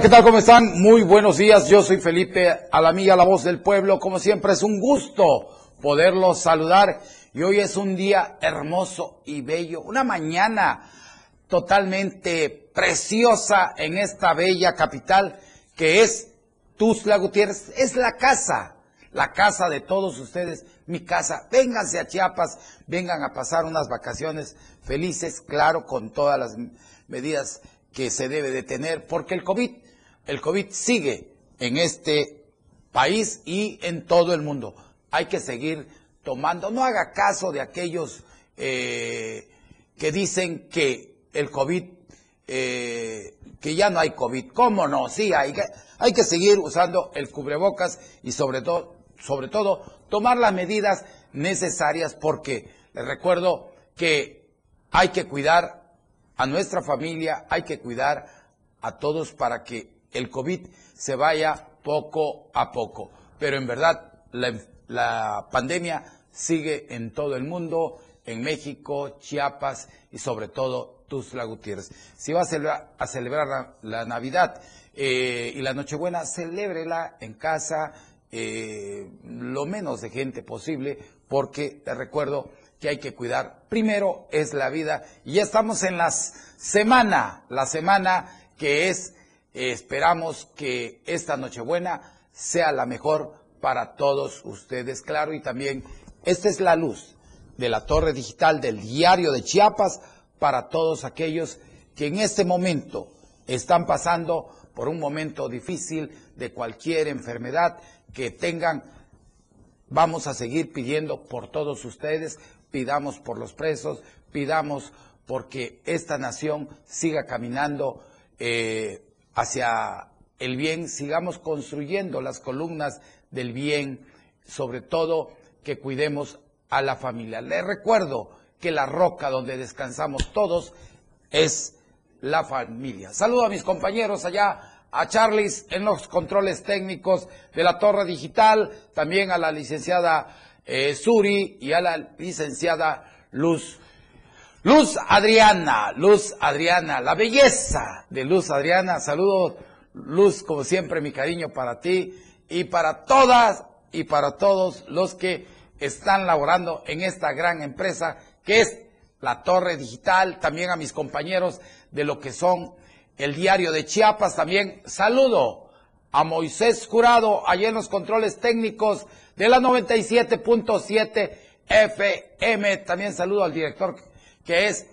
¿qué tal? ¿Cómo están? Muy buenos días. Yo soy Felipe Alamilla, la voz del pueblo. Como siempre, es un gusto poderlos saludar. Y hoy es un día hermoso y bello. Una mañana totalmente preciosa en esta bella capital que es Tuzla Gutiérrez. Es la casa, la casa de todos ustedes, mi casa. Vénganse a Chiapas, vengan a pasar unas vacaciones felices, claro, con todas las medidas que se debe de tener, porque el COVID, el COVID sigue en este país y en todo el mundo. Hay que seguir tomando, no haga caso de aquellos eh, que dicen que el COVID, eh, que ya no hay COVID. ¿Cómo no? Sí, hay que, hay que seguir usando el cubrebocas y sobre todo, sobre todo, tomar las medidas necesarias porque les recuerdo que hay que cuidar a nuestra familia, hay que cuidar a todos para que el COVID se vaya poco a poco. Pero en verdad, la, pandemia sigue en todo el mundo, en México, Chiapas y sobre todo Tuzla Gutiérrez. Si va a celebrar, la, Navidad eh, y la Nochebuena, celébrela en casa, eh, lo menos de gente posible, porque te recuerdo que hay que cuidar. Primero es la vida y ya estamos en la semana, la semana que es, esperamos que esta Nochebuena sea la mejor para todos ustedes, claro, y también esta es la luz de la torre digital del diario de Chiapas para todos aquellos que en este momento están pasando por un momento difícil de cualquier enfermedad que tengan. Vamos a seguir pidiendo por todos ustedes, pidamos por los presos, pidamos porque esta nación siga caminando eh, hacia el bien, sigamos construyendo las columnas del bien, sobre todo que cuidemos a la familia. Les recuerdo que la roca donde descansamos todos es la familia. Saludo a mis compañeros allá, a Charles en los controles técnicos de la Torre Digital, también a la licenciada eh, Suri y a la licenciada Luz. Luz Adriana, Luz Adriana, la belleza de Luz Adriana. Saludos, Luz, como siempre, mi cariño para ti y para todas y para todos los que están laborando en esta gran empresa que es la Torre Digital, también a mis compañeros de lo que son el diario de Chiapas, también saludo a Moisés Jurado, allá en los controles técnicos de la 97.7 FM. También saludo al director que es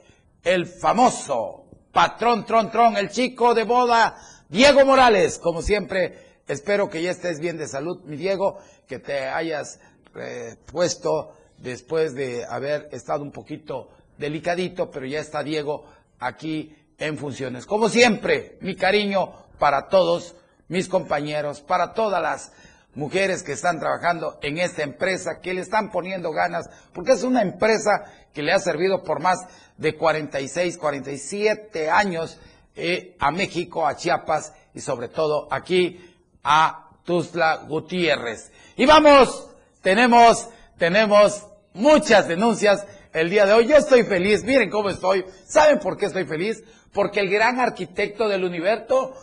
el famoso patrón Tron Tron, el chico de boda, Diego Morales. Como siempre, espero que ya estés bien de salud, mi Diego, que te hayas eh, puesto después de haber estado un poquito delicadito, pero ya está Diego aquí en funciones. Como siempre, mi cariño para todos mis compañeros, para todas las mujeres que están trabajando en esta empresa, que le están poniendo ganas, porque es una empresa que le ha servido por más de 46, 47 años eh, a México, a Chiapas y sobre todo aquí a Tuzla Gutiérrez. Y vamos, tenemos, tenemos muchas denuncias el día de hoy. Yo estoy feliz, miren cómo estoy. ¿Saben por qué estoy feliz? Porque el gran arquitecto del universo,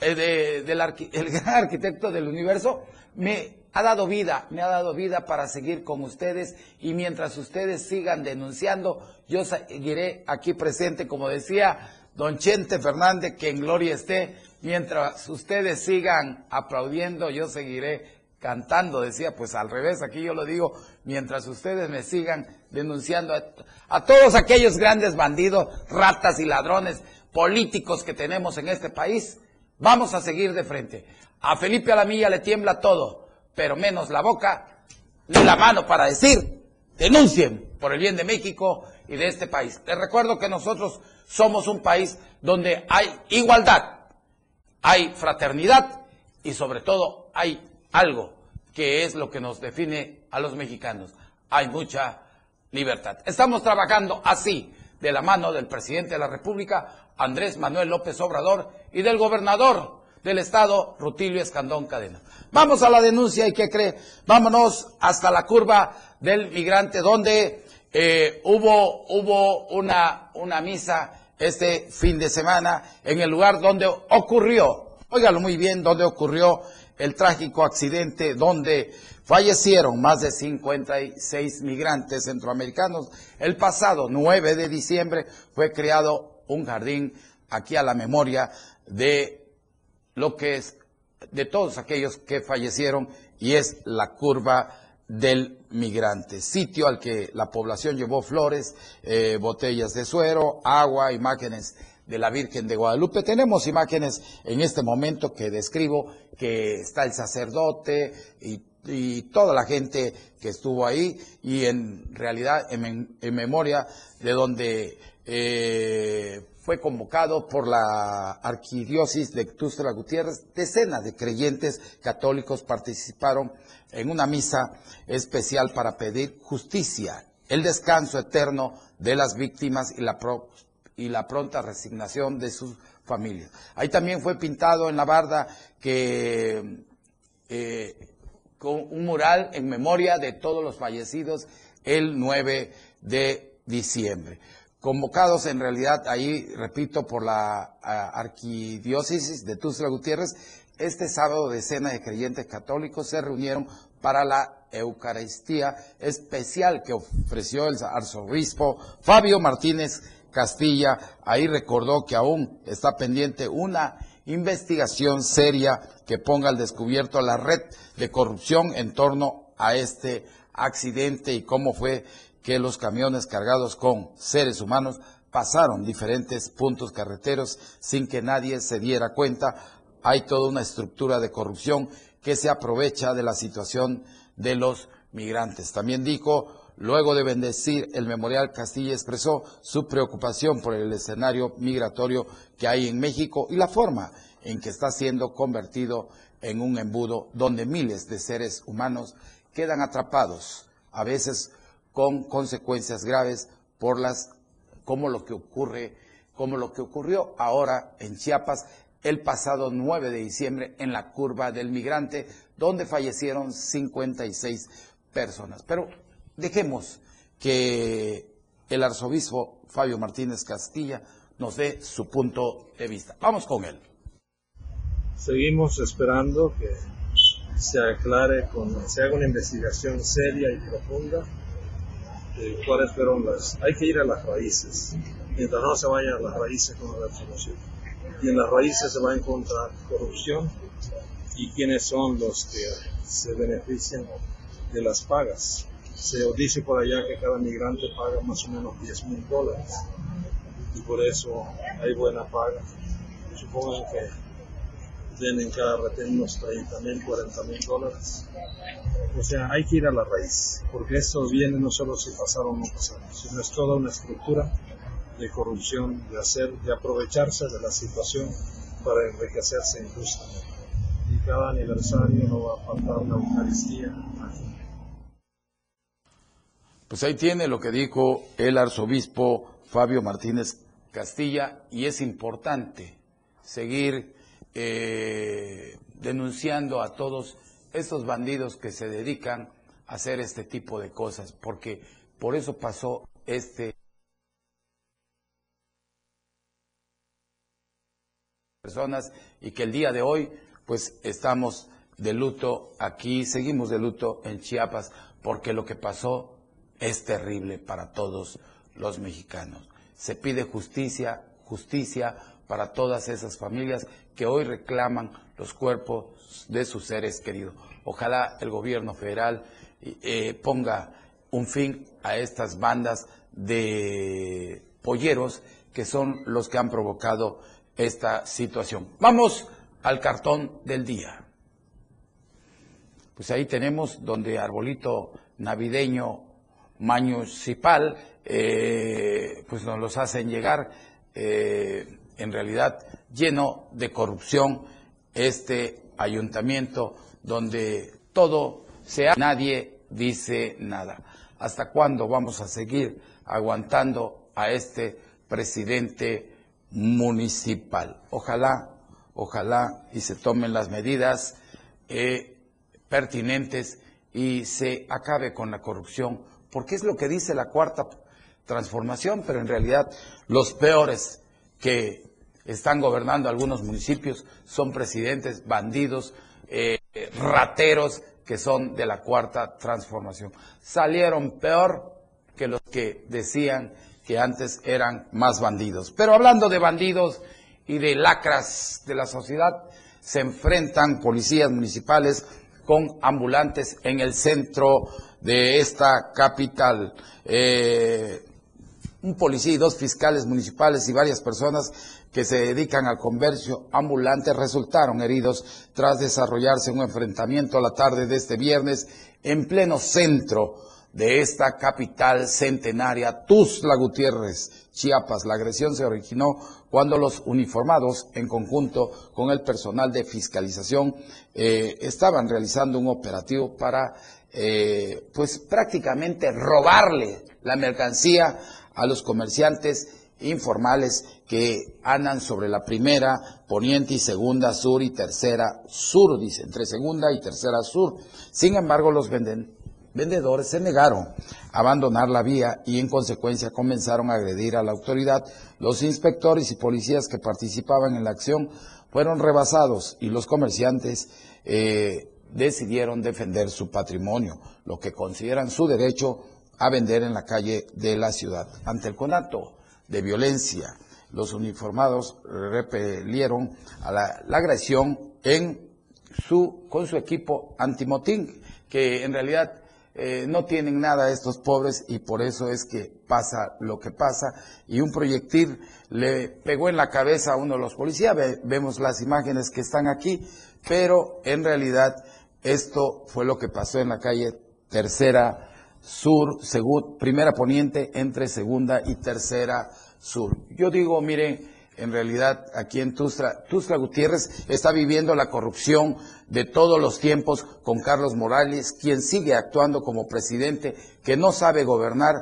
eh, el gran arquitecto del universo, me ha dado vida, me ha dado vida para seguir con ustedes y mientras ustedes sigan denunciando, yo seguiré aquí presente, como decía don Chente Fernández, que en gloria esté, mientras ustedes sigan aplaudiendo, yo seguiré cantando, decía, pues al revés, aquí yo lo digo, mientras ustedes me sigan denunciando a, todos aquellos grandes bandidos, ratas y ladrones políticos que tenemos en este país, vamos a seguir de frente. A Felipe Alamilla le tiembla todo, pero menos la boca ni la mano para decir, denuncien por el bien de México y de este país. Les recuerdo que nosotros somos un país donde hay igualdad, hay fraternidad y sobre todo hay algo que es lo que nos define a los mexicanos. Hay mucha libertad. Estamos trabajando así, de la mano del presidente de la República, Andrés Manuel López Obrador, y del gobernador del Estado, Rutilio Escandón Cadena. Vamos a la denuncia y qué cree, vámonos hasta la curva del migrante donde eh, hubo, hubo una, una misa este fin de semana en el lugar donde ocurrió, Óigalo muy bien, donde ocurrió el trágico accidente donde fallecieron más de 56 migrantes centroamericanos. El pasado 9 de diciembre fue creado un jardín aquí a la memoria de lo que es de todos aquellos que fallecieron y es la curva del migrante, sitio al que la población llevó flores, eh, botellas de suero, agua, imágenes de la Virgen de Guadalupe. Tenemos imágenes en este momento que describo, que está el sacerdote y, toda la gente que estuvo ahí y en realidad en, memoria de donde eh, fue convocado por la arquidiócesis de Tuxtla Gutiérrez. Decenas de creyentes católicos participaron en una misa especial para pedir justicia, el descanso eterno de las víctimas y la, y la pronta resignación de sus familias. Ahí también fue pintado en la barda que eh, con un mural en memoria de todos los fallecidos el 9 de diciembre. Convocados en realidad ahí, repito, por la arquidiócesis de Tuxtla Gutiérrez, este sábado decenas de creyentes católicos se reunieron para la Eucaristía especial que ofreció el arzobispo Fabio Martínez Castilla. Ahí recordó que aún está pendiente una investigación seria que ponga al descubierto la red de corrupción en torno a este accidente y cómo fue que los camiones cargados con seres humanos pasaron diferentes puntos carreteros sin que nadie se diera cuenta hay toda una estructura de corrupción que se aprovecha de la situación de los migrantes. También dijo, luego de bendecir el Memorial Castilla, expresó su preocupación por el escenario migratorio que hay en México y la forma en que está siendo convertido en un embudo donde miles de seres humanos quedan atrapados, a veces con consecuencias graves por las como lo que ocurre, como lo que ocurrió ahora en Chiapas el pasado 9 de diciembre en la curva del migrante, donde fallecieron 56 personas. Pero dejemos que el arzobispo Fabio Martínez Castilla nos dé su punto de vista. Vamos con él. Seguimos esperando que se aclare, con, se haga una investigación seria y profunda de cuáles fueron las... Hay que ir a las raíces, mientras no se vayan a las raíces con la solución y en las raíces se va a encontrar corrupción y quiénes son los que se benefician de las pagas. Se dice por allá que cada migrante paga más o menos 10 mil dólares y por eso hay buena paga. Supongan que tienen cada retén unos 30 mil, 40 mil dólares. O sea, hay que ir a la raíz, porque esto viene no solo si pasaron o no pasaron, sino es toda una estructura de corrupción, de hacer, de aprovecharse de la situación para enriquecerse injustamente. Y cada aniversario no va a faltar una Eucaristía. Pues ahí tiene lo que dijo el arzobispo Fabio Martínez Castilla y es importante seguir eh, denunciando a todos estos bandidos que se dedican a hacer este tipo de cosas, porque por eso pasó este personas y que el día de hoy pues estamos de luto aquí, seguimos de luto en Chiapas porque lo que pasó es terrible para todos los mexicanos. Se pide justicia, justicia para todas esas familias que hoy reclaman los cuerpos de sus seres queridos. Ojalá el gobierno federal eh, ponga un fin a estas bandas de polleros que son los que han provocado esta situación. Vamos al cartón del día. Pues ahí tenemos donde arbolito navideño municipal, eh, pues nos los hacen llegar, eh, en realidad lleno de corrupción, este ayuntamiento donde todo se ha, nadie dice nada. ¿Hasta cuándo vamos a seguir aguantando a este presidente municipal. Ojalá, ojalá y se tomen las medidas eh, pertinentes y se acabe con la corrupción, porque es lo que dice la cuarta transformación, pero en realidad los peores que están gobernando algunos municipios, son presidentes, bandidos, eh, rateros que son de la cuarta transformación. Salieron peor que los que decían que antes eran más bandidos. Pero hablando de bandidos y de lacras de la sociedad, se enfrentan policías municipales con ambulantes en el centro de esta capital. Eh, un policía y dos fiscales municipales y varias personas que se dedican al comercio ambulante resultaron heridos tras desarrollarse un enfrentamiento a la tarde de este viernes en pleno centro de esta capital centenaria, Tuzla Gutiérrez, Chiapas. La agresión se originó cuando los uniformados, en conjunto con el personal de fiscalización, eh, estaban realizando un operativo para, eh, pues prácticamente robarle la mercancía a los comerciantes informales que andan sobre la primera, poniente y segunda sur y tercera sur, dice, entre segunda y tercera sur. Sin embargo, los vendedores se negaron a abandonar la vía y en consecuencia comenzaron a agredir a la autoridad. Los inspectores y policías que participaban en la acción fueron rebasados y los comerciantes eh, decidieron defender su patrimonio, lo que consideran su derecho a vender en la calle de la ciudad. Ante el conato de violencia, los uniformados repelieron a la, agresión con su equipo antimotín, que en realidad eh, no tienen nada estos pobres y por eso es que pasa lo que pasa. Y un proyectil le pegó en la cabeza a uno de los policías, vemos las imágenes que están aquí, pero en realidad esto fue lo que pasó en la calle Tercera sur, primera poniente entre segunda y tercera sur. Yo digo, miren, en realidad aquí en Tustra, Tustra Gutiérrez está viviendo la corrupción de todos los tiempos con Carlos Morales, quien sigue actuando como presidente, que no sabe gobernar,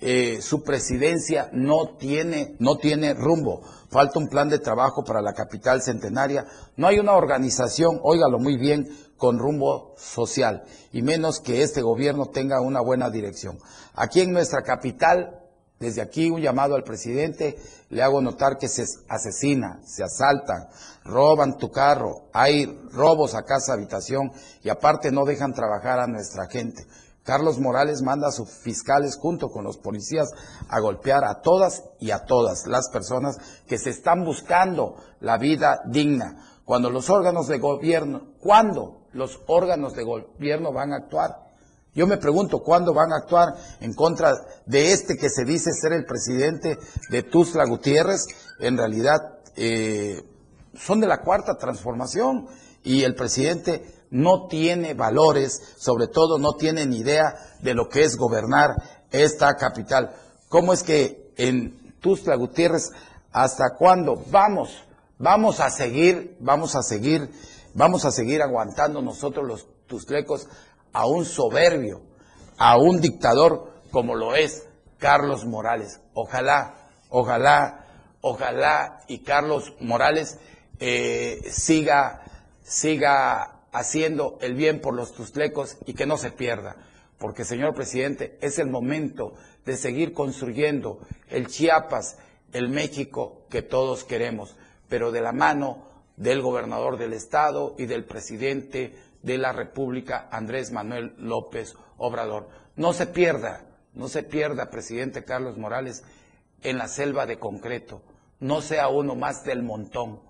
eh, su presidencia no tiene, no tiene rumbo. Falta un plan de trabajo para la capital centenaria. No hay una organización, óigalo muy bien, con rumbo social, y menos que este gobierno tenga una buena dirección. Aquí en nuestra capital, desde aquí un llamado al presidente, le hago notar que se asesina, se asaltan, roban tu carro, hay robos a casa habitación y aparte no dejan trabajar a nuestra gente. Carlos Morales manda a sus fiscales junto con los policías a golpear a todas y a todas las personas que se están buscando la vida digna. Cuando los órganos de gobierno, ¿cuándo los órganos de gobierno van a actuar? Yo me pregunto cuándo van a actuar en contra de este que se dice ser el presidente de Tuzla Gutiérrez. En realidad eh, son de la cuarta transformación y el presidente no tiene valores, sobre todo no tiene ni idea de lo que es gobernar esta capital. ¿Cómo es que en Tuzla Gutiérrez, hasta cuándo vamos, vamos a seguir, vamos a seguir, vamos a seguir aguantando nosotros los tuzlecos a un soberbio, a un dictador como lo es Carlos Morales? Ojalá, ojalá, ojalá y Carlos Morales eh, siga, siga haciendo el bien por los tuzlecos y que no se pierda. Porque, señor presidente, es el momento de seguir construyendo el Chiapas, el México que todos queremos, pero de la mano del gobernador del estado y del presidente de la República, Andrés Manuel López Obrador. No se pierda, no se pierda, presidente Carlos Morales, en la selva de concreto. No sea uno más del montón.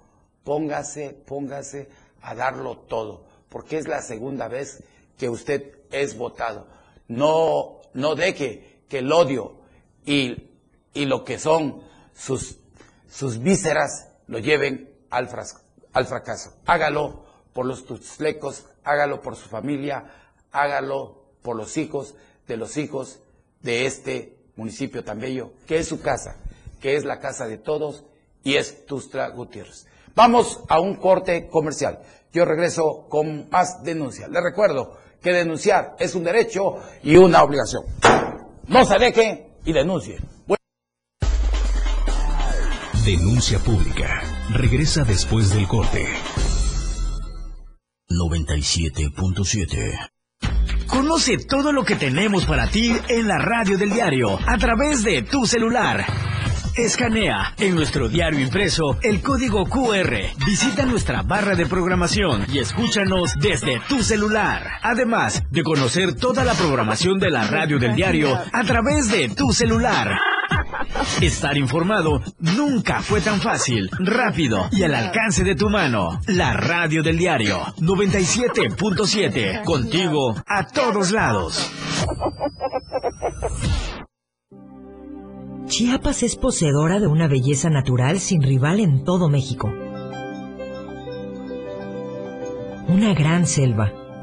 Póngase, póngase a darlo todo porque es la segunda vez que usted es votado. No, no deje que el odio y, y lo que son sus, sus vísceras lo lleven al, al fracaso. Hágalo por los tuslecos, hágalo por su familia, hágalo por los hijos de los hijos de este municipio tan bello, que es su casa, que es la casa de todos y es Tustra Gutiérrez. Vamos a un corte comercial. Yo regreso con más denuncias. Les recuerdo que denunciar es un derecho y una obligación. No se deje y denuncie. Denuncia pública. Regresa después del corte. 97.7 Conoce todo lo que tenemos para ti en la radio del diario a través de tu celular. Escanea en nuestro diario impreso el código QR. Visita nuestra barra de programación y escúchanos desde tu celular. Además de conocer toda la programación de la radio del diario a través de tu celular. Estar informado nunca fue tan fácil, rápido y al alcance de tu mano. La radio del diario 97.7, contigo a todos lados. Chiapas es poseedora de una belleza natural sin rival en todo México. Una gran selva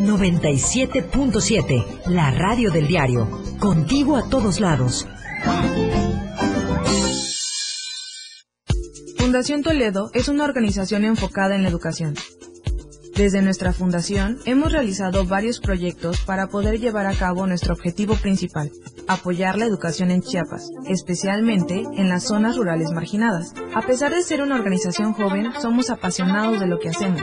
97.7, la radio del diario. Contigo a todos lados. Fundación Toledo es una organización enfocada en la educación. Desde nuestra fundación hemos realizado varios proyectos para poder llevar a cabo nuestro objetivo principal, apoyar la educación en Chiapas, especialmente en las zonas rurales marginadas. A pesar de ser una organización joven, somos apasionados de lo que hacemos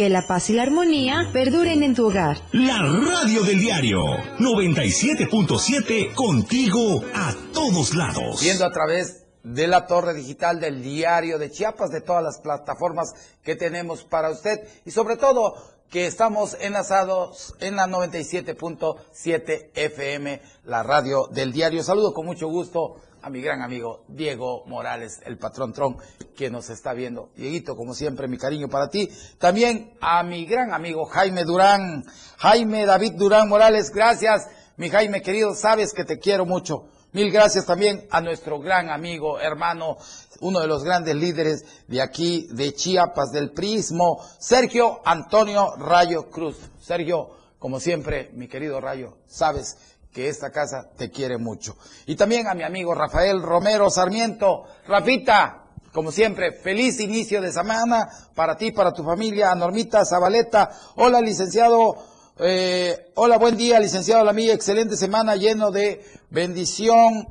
Que la paz y la armonía perduren en tu hogar. La radio del diario 97.7 contigo a todos lados. Viendo a través de la torre digital del diario de Chiapas, de todas las plataformas que tenemos para usted y sobre todo que estamos enlazados en la 97.7 FM, la radio del diario. Saludo con mucho gusto a mi gran amigo Diego Morales, el patrón Tron, que nos está viendo. Dieguito, como siempre, mi cariño para ti. También a mi gran amigo Jaime Durán, Jaime David Durán Morales, gracias, mi Jaime querido, sabes que te quiero mucho. Mil gracias también a nuestro gran amigo, hermano, uno de los grandes líderes de aquí, de Chiapas, del Prismo, Sergio Antonio Rayo Cruz. Sergio, como siempre, mi querido Rayo, sabes que esta casa te quiere mucho. Y también a mi amigo Rafael Romero Sarmiento. Rafita, como siempre, feliz inicio de semana para ti, para tu familia. A Normita Zabaleta. Hola, licenciado. Eh, hola, buen día, licenciado La mía. Excelente semana lleno de bendición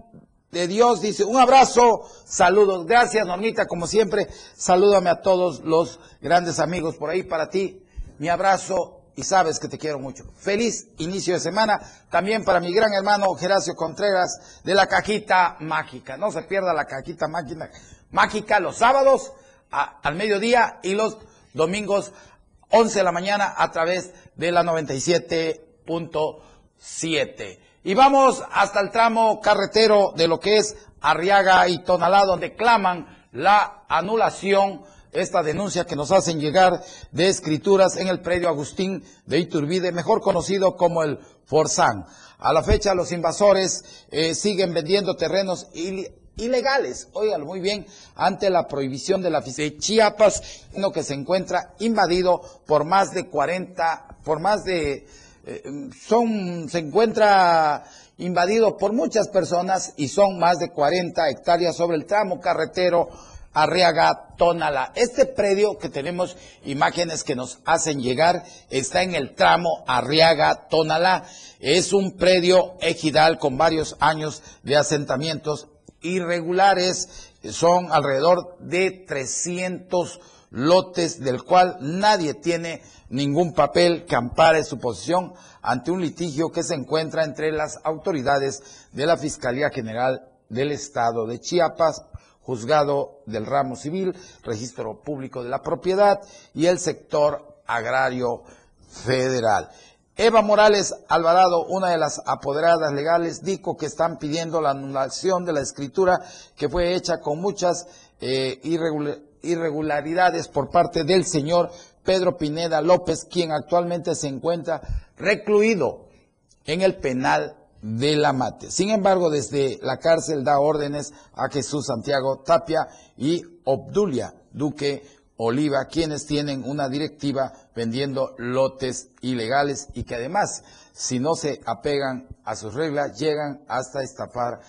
de Dios. Dice, un abrazo, saludos. Gracias, Normita, como siempre. Salúdame a todos los grandes amigos por ahí para ti. Mi abrazo y sabes que te quiero mucho. Feliz inicio de semana también para mi gran hermano Geracio Contreras de la cajita mágica. No se pierda la cajita mágica, mágica los sábados al mediodía y los domingos 11 de la mañana a través de la 97.7. Y vamos hasta el tramo carretero de lo que es Arriaga y Tonalá, donde claman la anulación esta denuncia que nos hacen llegar de escrituras en el predio Agustín de Iturbide, mejor conocido como el Forzán. A la fecha los invasores eh, siguen vendiendo terrenos ilegales, óigalo muy bien, ante la prohibición de la de Chiapas, lo que se encuentra invadido por más de 40, por más de, eh, son, se encuentra invadido por muchas personas y son más de 40 hectáreas sobre el tramo carretero Arriaga Tónala. Este predio que tenemos imágenes que nos hacen llegar está en el tramo Arriaga Tónala. Es un predio ejidal con varios años de asentamientos irregulares. Son alrededor de 300 lotes del cual nadie tiene ningún papel que ampare su posición ante un litigio que se encuentra entre las autoridades de la Fiscalía General del Estado de Chiapas, Juzgado del Ramo Civil, Registro Público de la Propiedad y el sector agrario federal. Eva Morales Alvarado, una de las apoderadas legales, dijo que están pidiendo la anulación de la escritura que fue hecha con muchas eh, irregularidades por parte del señor Pedro Pineda López, quien actualmente se encuentra recluido en el penal de la Mate. Sin embargo, desde la cárcel da órdenes a Jesús Santiago Tapia y Obdulia Duque Oliva, quienes tienen una directiva vendiendo lotes ilegales y que además, si no se apegan a sus reglas, llegan hasta estafar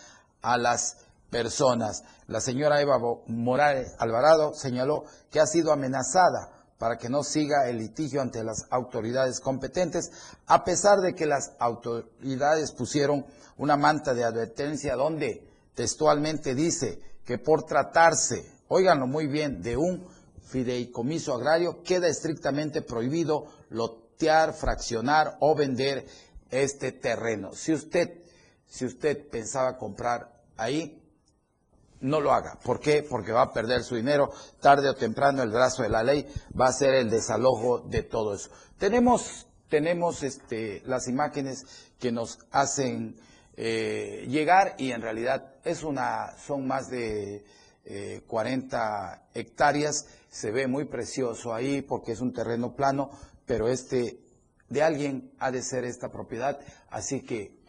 a las personas. La señora Eva Morales Alvarado señaló que ha sido amenazada para que no siga el litigio ante las autoridades competentes, a pesar de que las autoridades pusieron una manta de advertencia donde textualmente dice que por tratarse, óiganlo muy bien, de un fideicomiso agrario, queda estrictamente prohibido lotear, fraccionar o vender este terreno. Si usted, si usted pensaba comprar ahí, no lo haga. ¿Por qué? Porque va a perder su dinero. Tarde o temprano el brazo de la ley va a ser el desalojo de todo eso. Tenemos, tenemos este, las imágenes que nos hacen eh, llegar y en realidad es una, son más de 40 eh, hectáreas se ve muy precioso ahí porque es un terreno plano, pero este de alguien ha de ser esta propiedad, así que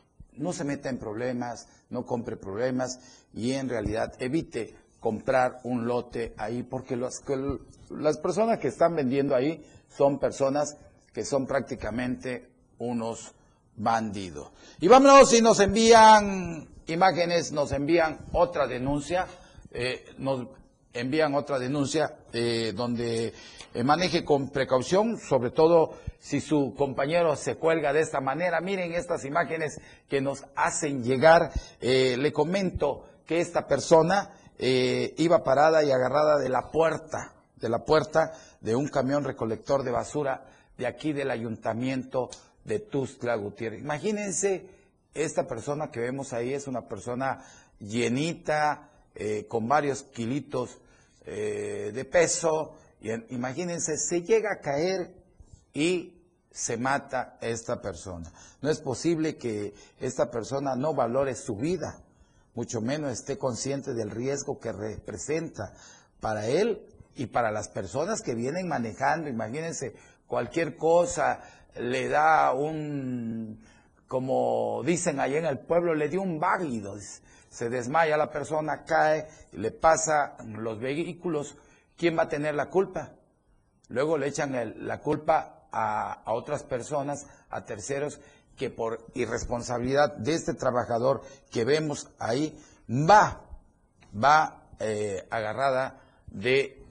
no se meta en problemas, no compre problemas y en realidad evite comprar un lote ahí porque las personas que están vendiendo ahí son personas que son prácticamente unos bandidos. Y vámonos, si nos envían imágenes, nos envían otra denuncia, eh, nos envían otra denuncia eh, donde eh, maneje con precaución, sobre todo si su compañero se cuelga de esta manera. Miren estas imágenes que nos hacen llegar. Eh, le comento que esta persona iba parada y agarrada de la puerta, de la puerta de un camión recolector de basura de aquí del ayuntamiento de Tuzla Gutiérrez. Imagínense, esta persona que vemos ahí es una persona llenita, eh, con varios kilitos eh, de peso, y imagínense, se llega a caer y se mata esta persona. No es posible que esta persona no valore su vida, mucho menos esté consciente del riesgo que representa para él y para las personas que vienen manejando. Imagínense, cualquier cosa le da un, como dicen allá en el pueblo, le dio un válido se desmaya la persona, cae, le pasa los vehículos, ¿quién va a tener la culpa? Luego le echan la culpa a, otras personas, a terceros, que por irresponsabilidad de este trabajador que vemos ahí, va, va eh, agarrada de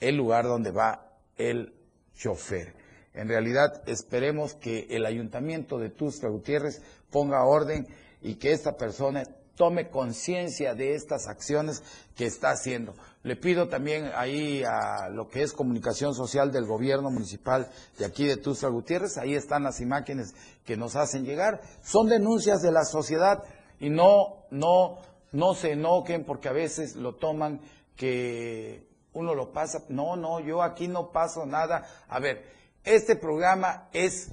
el lugar donde va el chofer. En realidad esperemos que el ayuntamiento de Tustra Gutiérrez ponga orden y que esta persona tome conciencia de estas acciones que está haciendo. Le pido también ahí a lo que es comunicación social del gobierno municipal de aquí de Tustra Gutiérrez, ahí están las imágenes que nos hacen llegar. Son denuncias de la sociedad y no, no, no se enoquen porque a veces lo toman que uno lo pasa. No, no, yo aquí no paso nada. A ver, este programa es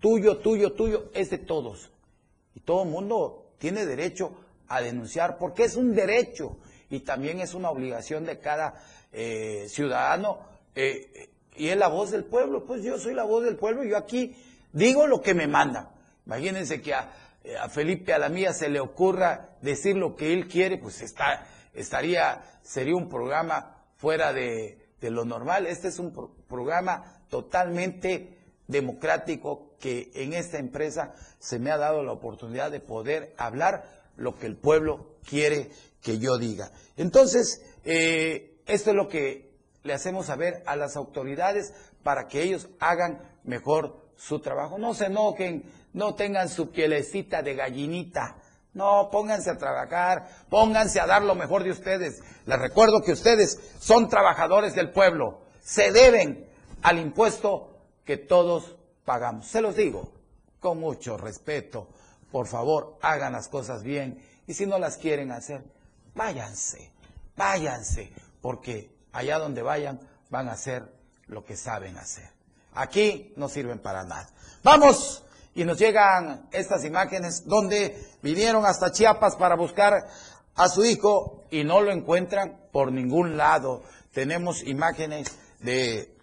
tuyo, tuyo, tuyo, es de todos. Y todo el mundo tiene derecho a denunciar, porque es un derecho y también es una obligación de cada eh, ciudadano. Eh, y es la voz del pueblo, pues yo soy la voz del pueblo y yo aquí digo lo que me mandan. Imagínense que a, a Felipe Alamía se le ocurra decir lo que él quiere, pues está, estaría, sería un programa fuera de, de lo normal. Este es un programa totalmente democrático que en esta empresa se me ha dado la oportunidad de poder hablar lo que el pueblo quiere que yo diga. Entonces, eh, esto es lo que le hacemos saber a las autoridades para que ellos hagan mejor su trabajo. No se enojen, no tengan su pielecita de gallinita. No, pónganse a trabajar, pónganse a dar lo mejor de ustedes. Les recuerdo que ustedes son trabajadores del pueblo, se deben al impuesto que todos pagamos. Se los digo con mucho respeto. Por favor, hagan las cosas bien y si no las quieren hacer, váyanse, váyanse, porque allá donde vayan van a hacer lo que saben hacer. Aquí no sirven para nada. Vamos y nos llegan estas imágenes donde vinieron hasta Chiapas para buscar a su hijo y no lo encuentran por ningún lado. Tenemos imágenes de,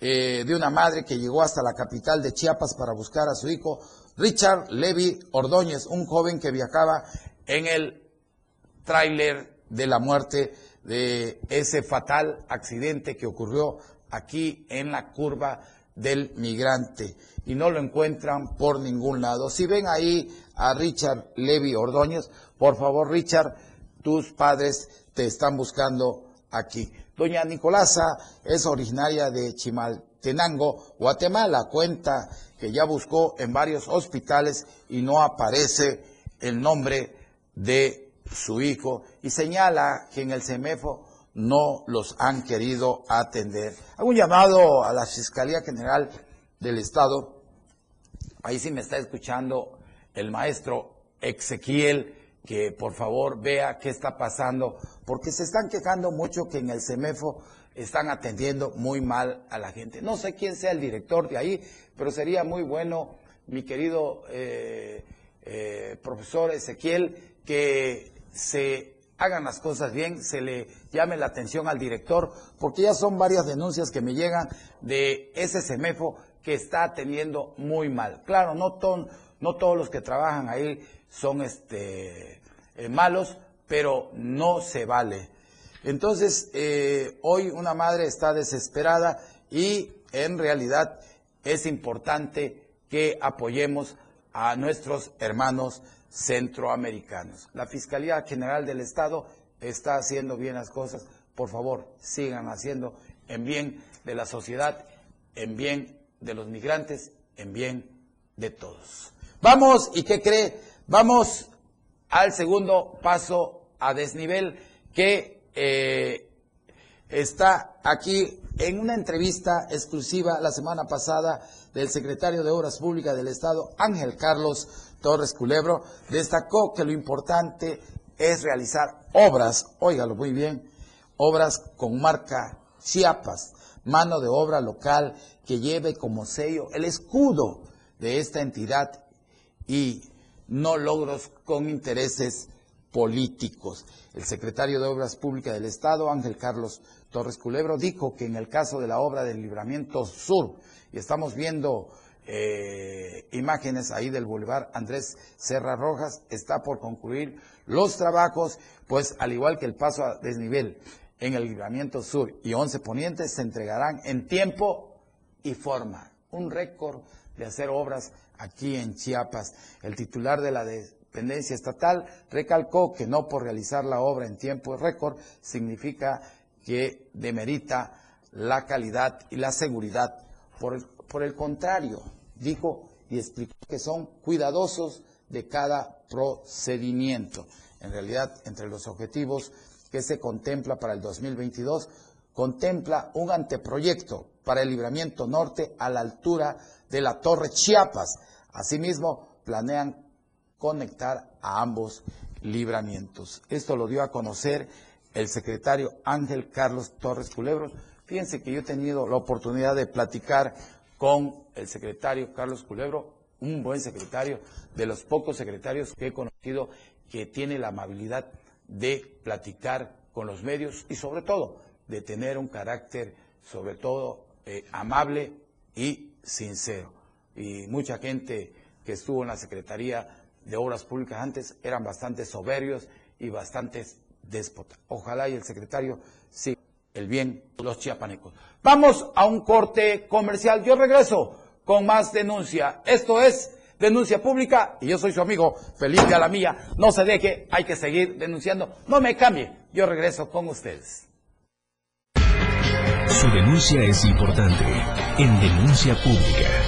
eh, de una madre que llegó hasta la capital de Chiapas para buscar a su hijo, Richard Levy Ordóñez, un joven que viajaba en el tráiler de la muerte de ese fatal accidente que ocurrió aquí en la curva del migrante y no lo encuentran por ningún lado. Si ven ahí a Richard Levy Ordóñez, por favor Richard, tus padres te están buscando aquí. Doña Nicolasa es originaria de Chimaltenango, Guatemala. Cuenta que ya buscó en varios hospitales y no aparece el nombre de su hijo y señala que en el CEMEFO no los han querido atender. Hago un llamado a la Fiscalía General del Estado. Ahí sí me está escuchando el maestro Ezequiel, que por favor vea qué está pasando, porque se están quejando mucho que en el CEMEFO están atendiendo muy mal a la gente. No sé quién sea el director de ahí, pero sería muy bueno, mi querido eh, eh, profesor Ezequiel, que se hagan las cosas bien, se le llame la atención al director, porque ya son varias denuncias que me llegan de ese CEMEFO que está teniendo muy mal. Claro, no, no todos los que trabajan ahí son este, eh, malos, pero no se vale. Entonces, eh, hoy una madre está desesperada y en realidad es importante que apoyemos a nuestros hermanos centroamericanos. La Fiscalía General del Estado está haciendo bien las cosas. Por favor, sigan haciendo en bien de la sociedad, en bien de los migrantes, en bien de todos. Vamos, ¿y qué cree? Vamos al segundo paso a desnivel que eh, está aquí en una entrevista exclusiva la semana pasada del secretario de Obras Públicas del Estado, Ángel Carlos Torres Culebro, destacó que lo importante es realizar obras, óigalo muy bien, obras con marca Chiapas, mano de obra local que lleve como sello el escudo de esta entidad y no logros con intereses políticos. El secretario de Obras Públicas del Estado, Ángel Carlos Torres Culebro, dijo que en el caso de la obra del Libramiento Sur, y estamos viendo eh, imágenes ahí del Boulevard Andrés Serra Rojas, está por concluir los trabajos, pues al igual que el paso a desnivel en el libramiento sur y 11 ponientes se entregarán en tiempo y forma. Un récord de hacer obras aquí en Chiapas. El titular de la dependencia estatal recalcó que no por realizar la obra en tiempo récord significa que demerita la calidad y la seguridad. Por por el contrario, dijo y explicó que son cuidadosos de cada procedimiento. En realidad, entre los objetivos que se contempla para el 2022, contempla un anteproyecto para el libramiento norte a la altura de la Torre Chiapas. Asimismo, planean conectar a ambos libramientos. Esto lo dio a conocer el secretario Ángel Carlos Torres Culebros. Fíjense que yo he tenido la oportunidad de platicar con el secretario Carlos Culebro, un buen secretario, de los pocos secretarios que he conocido que tiene la amabilidad de platicar con los medios y sobre todo de tener un carácter sobre todo eh, amable y sincero. Y mucha gente que estuvo en la Secretaría de Obras Públicas antes eran bastante soberbios y bastante déspotas. Ojalá y el secretario siga el bien de los chiapanecos. Vamos a un corte comercial. Yo regreso con más denuncia. Esto es denuncia pública y yo soy su amigo Felipe Alamilla. No se deje, hay que seguir denunciando. No me cambie. Yo regreso con ustedes. Su denuncia es importante. En Denuncia Pública.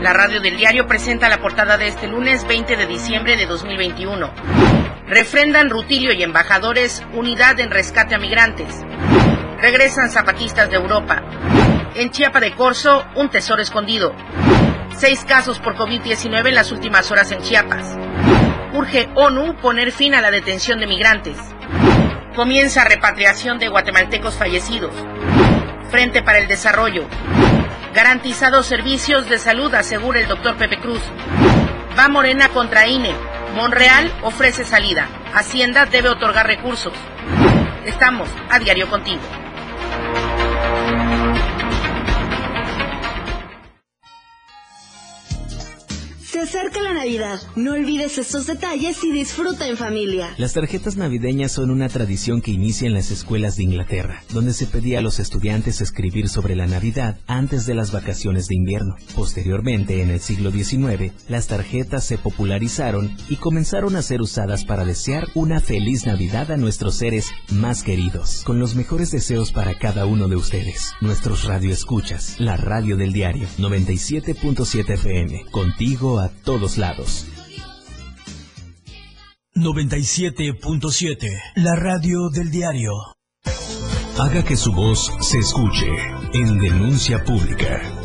La radio del diario presenta la portada de este lunes 20 de diciembre de 2021. Refrendan Rutilio y embajadores unidad en rescate a migrantes. Regresan zapatistas de Europa. En Chiapa de Corzo, un tesoro escondido. Seis casos por COVID-19 en las últimas horas en Chiapas. Urge ONU poner fin a la detención de migrantes. Comienza repatriación de guatemaltecos fallecidos. Frente para el Desarrollo. Garantizados servicios de salud, asegura el doctor Pepe Cruz. Va Morena contra INE. Monreal ofrece salida. Hacienda debe otorgar recursos. Estamos a diario contigo. Se acerca la Navidad. No olvides estos detalles y disfruta en familia. Las tarjetas navideñas son una tradición que inicia en las escuelas de Inglaterra, donde se pedía a los estudiantes escribir sobre la Navidad antes de las vacaciones de invierno. Posteriormente, en el siglo XIX, las tarjetas se popularizaron y comenzaron a ser usadas para desear una feliz Navidad a nuestros seres más queridos. Con los mejores deseos para cada uno de ustedes, nuestros radioescuchas, la radio del diario 97.7 FM, contigo a todos lados. 97.7. La radio del diario. Haga que su voz se escuche en Denuncia Pública.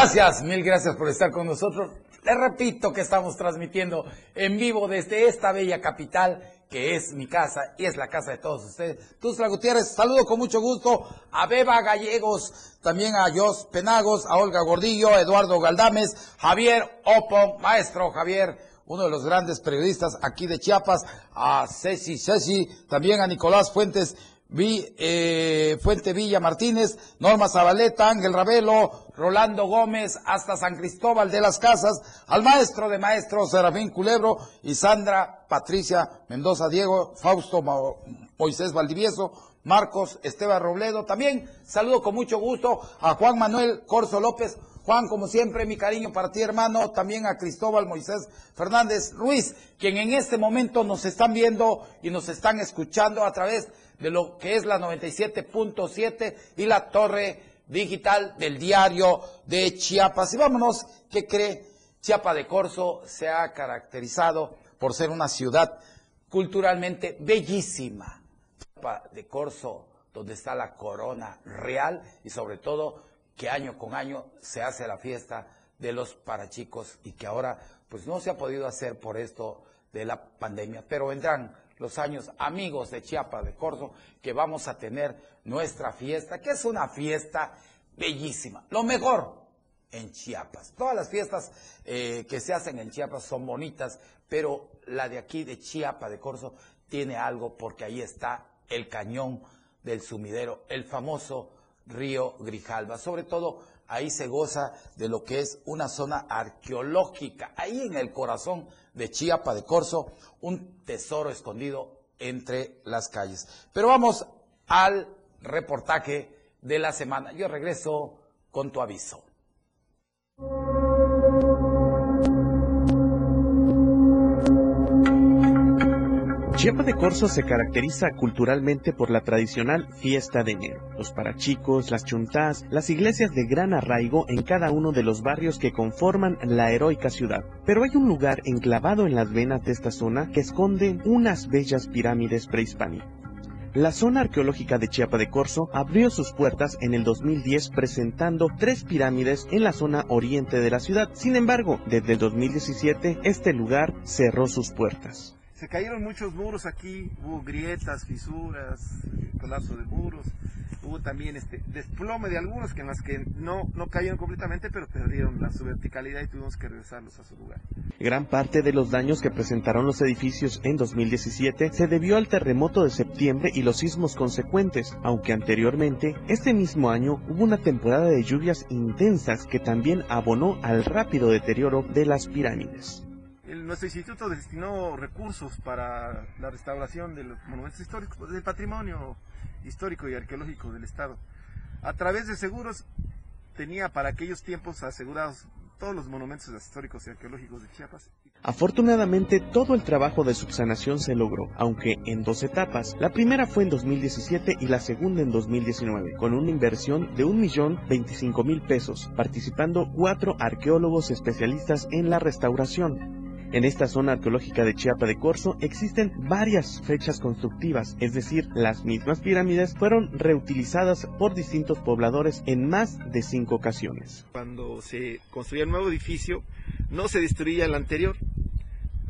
Gracias, mil gracias por estar con nosotros. Les repito que estamos transmitiendo en vivo desde esta bella capital que es mi casa y es la casa de todos ustedes. Tuzla Gutiérrez, saludo con mucho gusto a Beba Gallegos, también a Jos Penagos, a Olga Gordillo, a Eduardo Galdames, Javier Opo, maestro Javier, uno de los grandes periodistas aquí de Chiapas, a Ceci Ceci, también a Nicolás Fuentes Vi, eh, Fuente Villa Martínez, Norma Zabaleta, Ángel Ravelo, Rolando Gómez, hasta San Cristóbal de las Casas, al maestro de maestros Serafín Culebro y Sandra Patricia Mendoza Diego, Fausto Moisés Valdivieso, Marcos Esteban Robledo. También saludo con mucho gusto a Juan Manuel Corso López. Juan, como siempre, mi cariño para ti, hermano. También a Cristóbal Moisés Fernández Ruiz, quien en este momento nos están viendo y nos están escuchando a través de lo que es la 97.7 y la torre digital del diario de Chiapas. Y vámonos, ¿qué cree? Chiapa de Corzo se ha caracterizado por ser una ciudad culturalmente bellísima. Chiapa de Corzo, donde está la corona real y sobre todo que año con año se hace la fiesta de los parachicos y que ahora pues no se ha podido hacer por esto de la pandemia, pero vendrán los años amigos de Chiapas de Corzo que vamos a tener nuestra fiesta, que es una fiesta bellísima. Lo mejor en Chiapas. Todas las fiestas eh, que se hacen en Chiapas son bonitas, pero la de aquí de Chiapa de Corzo tiene algo porque ahí está el cañón del sumidero, el famoso río Grijalva. Sobre todo ahí se goza de lo que es una zona arqueológica, ahí en el corazón de Chiapa de Corzo, un tesoro escondido entre las calles. Pero vamos al reportaje de la semana. Yo regreso con tu aviso. Chiapa de Corzo se caracteriza culturalmente por la tradicional fiesta de enero, los parachicos, las chuntás, las iglesias de gran arraigo en cada uno de los barrios que conforman la heroica ciudad. Pero hay un lugar enclavado en las venas de esta zona que esconde unas bellas pirámides prehispánicas. La zona arqueológica de Chiapa de Corzo abrió sus puertas en el 2010 presentando tres pirámides en la zona oriente de la ciudad. Sin embargo, desde el 2017 este lugar cerró sus puertas. Se cayeron muchos muros aquí, hubo grietas, fisuras, colapso de muros, hubo también este desplome de algunos que que no, no cayeron completamente, pero perdieron la, su verticalidad y tuvimos que regresarlos a su lugar. Gran parte de los daños que presentaron los edificios en 2017 se debió al terremoto de septiembre y los sismos consecuentes, aunque anteriormente, este mismo año, hubo una temporada de lluvias intensas que también abonó al rápido deterioro de las pirámides nuestro instituto destinó recursos para la restauración de los monumentos históricos, del patrimonio histórico y arqueológico del Estado. A través de seguros tenía para aquellos tiempos asegurados todos los monumentos históricos y arqueológicos de Chiapas. Afortunadamente, todo el trabajo de subsanación se logró, aunque en dos etapas. La primera fue en 2017 y la segunda en 2019, con una inversión de 1.025.000 pesos, participando cuatro arqueólogos especialistas en la restauración. En esta zona arqueológica de Chiapa de Corzo existen varias fechas constructivas, es decir, las mismas pirámides fueron reutilizadas por distintos pobladores en más de cinco ocasiones. Cuando se construía el nuevo edificio, no se destruía el anterior,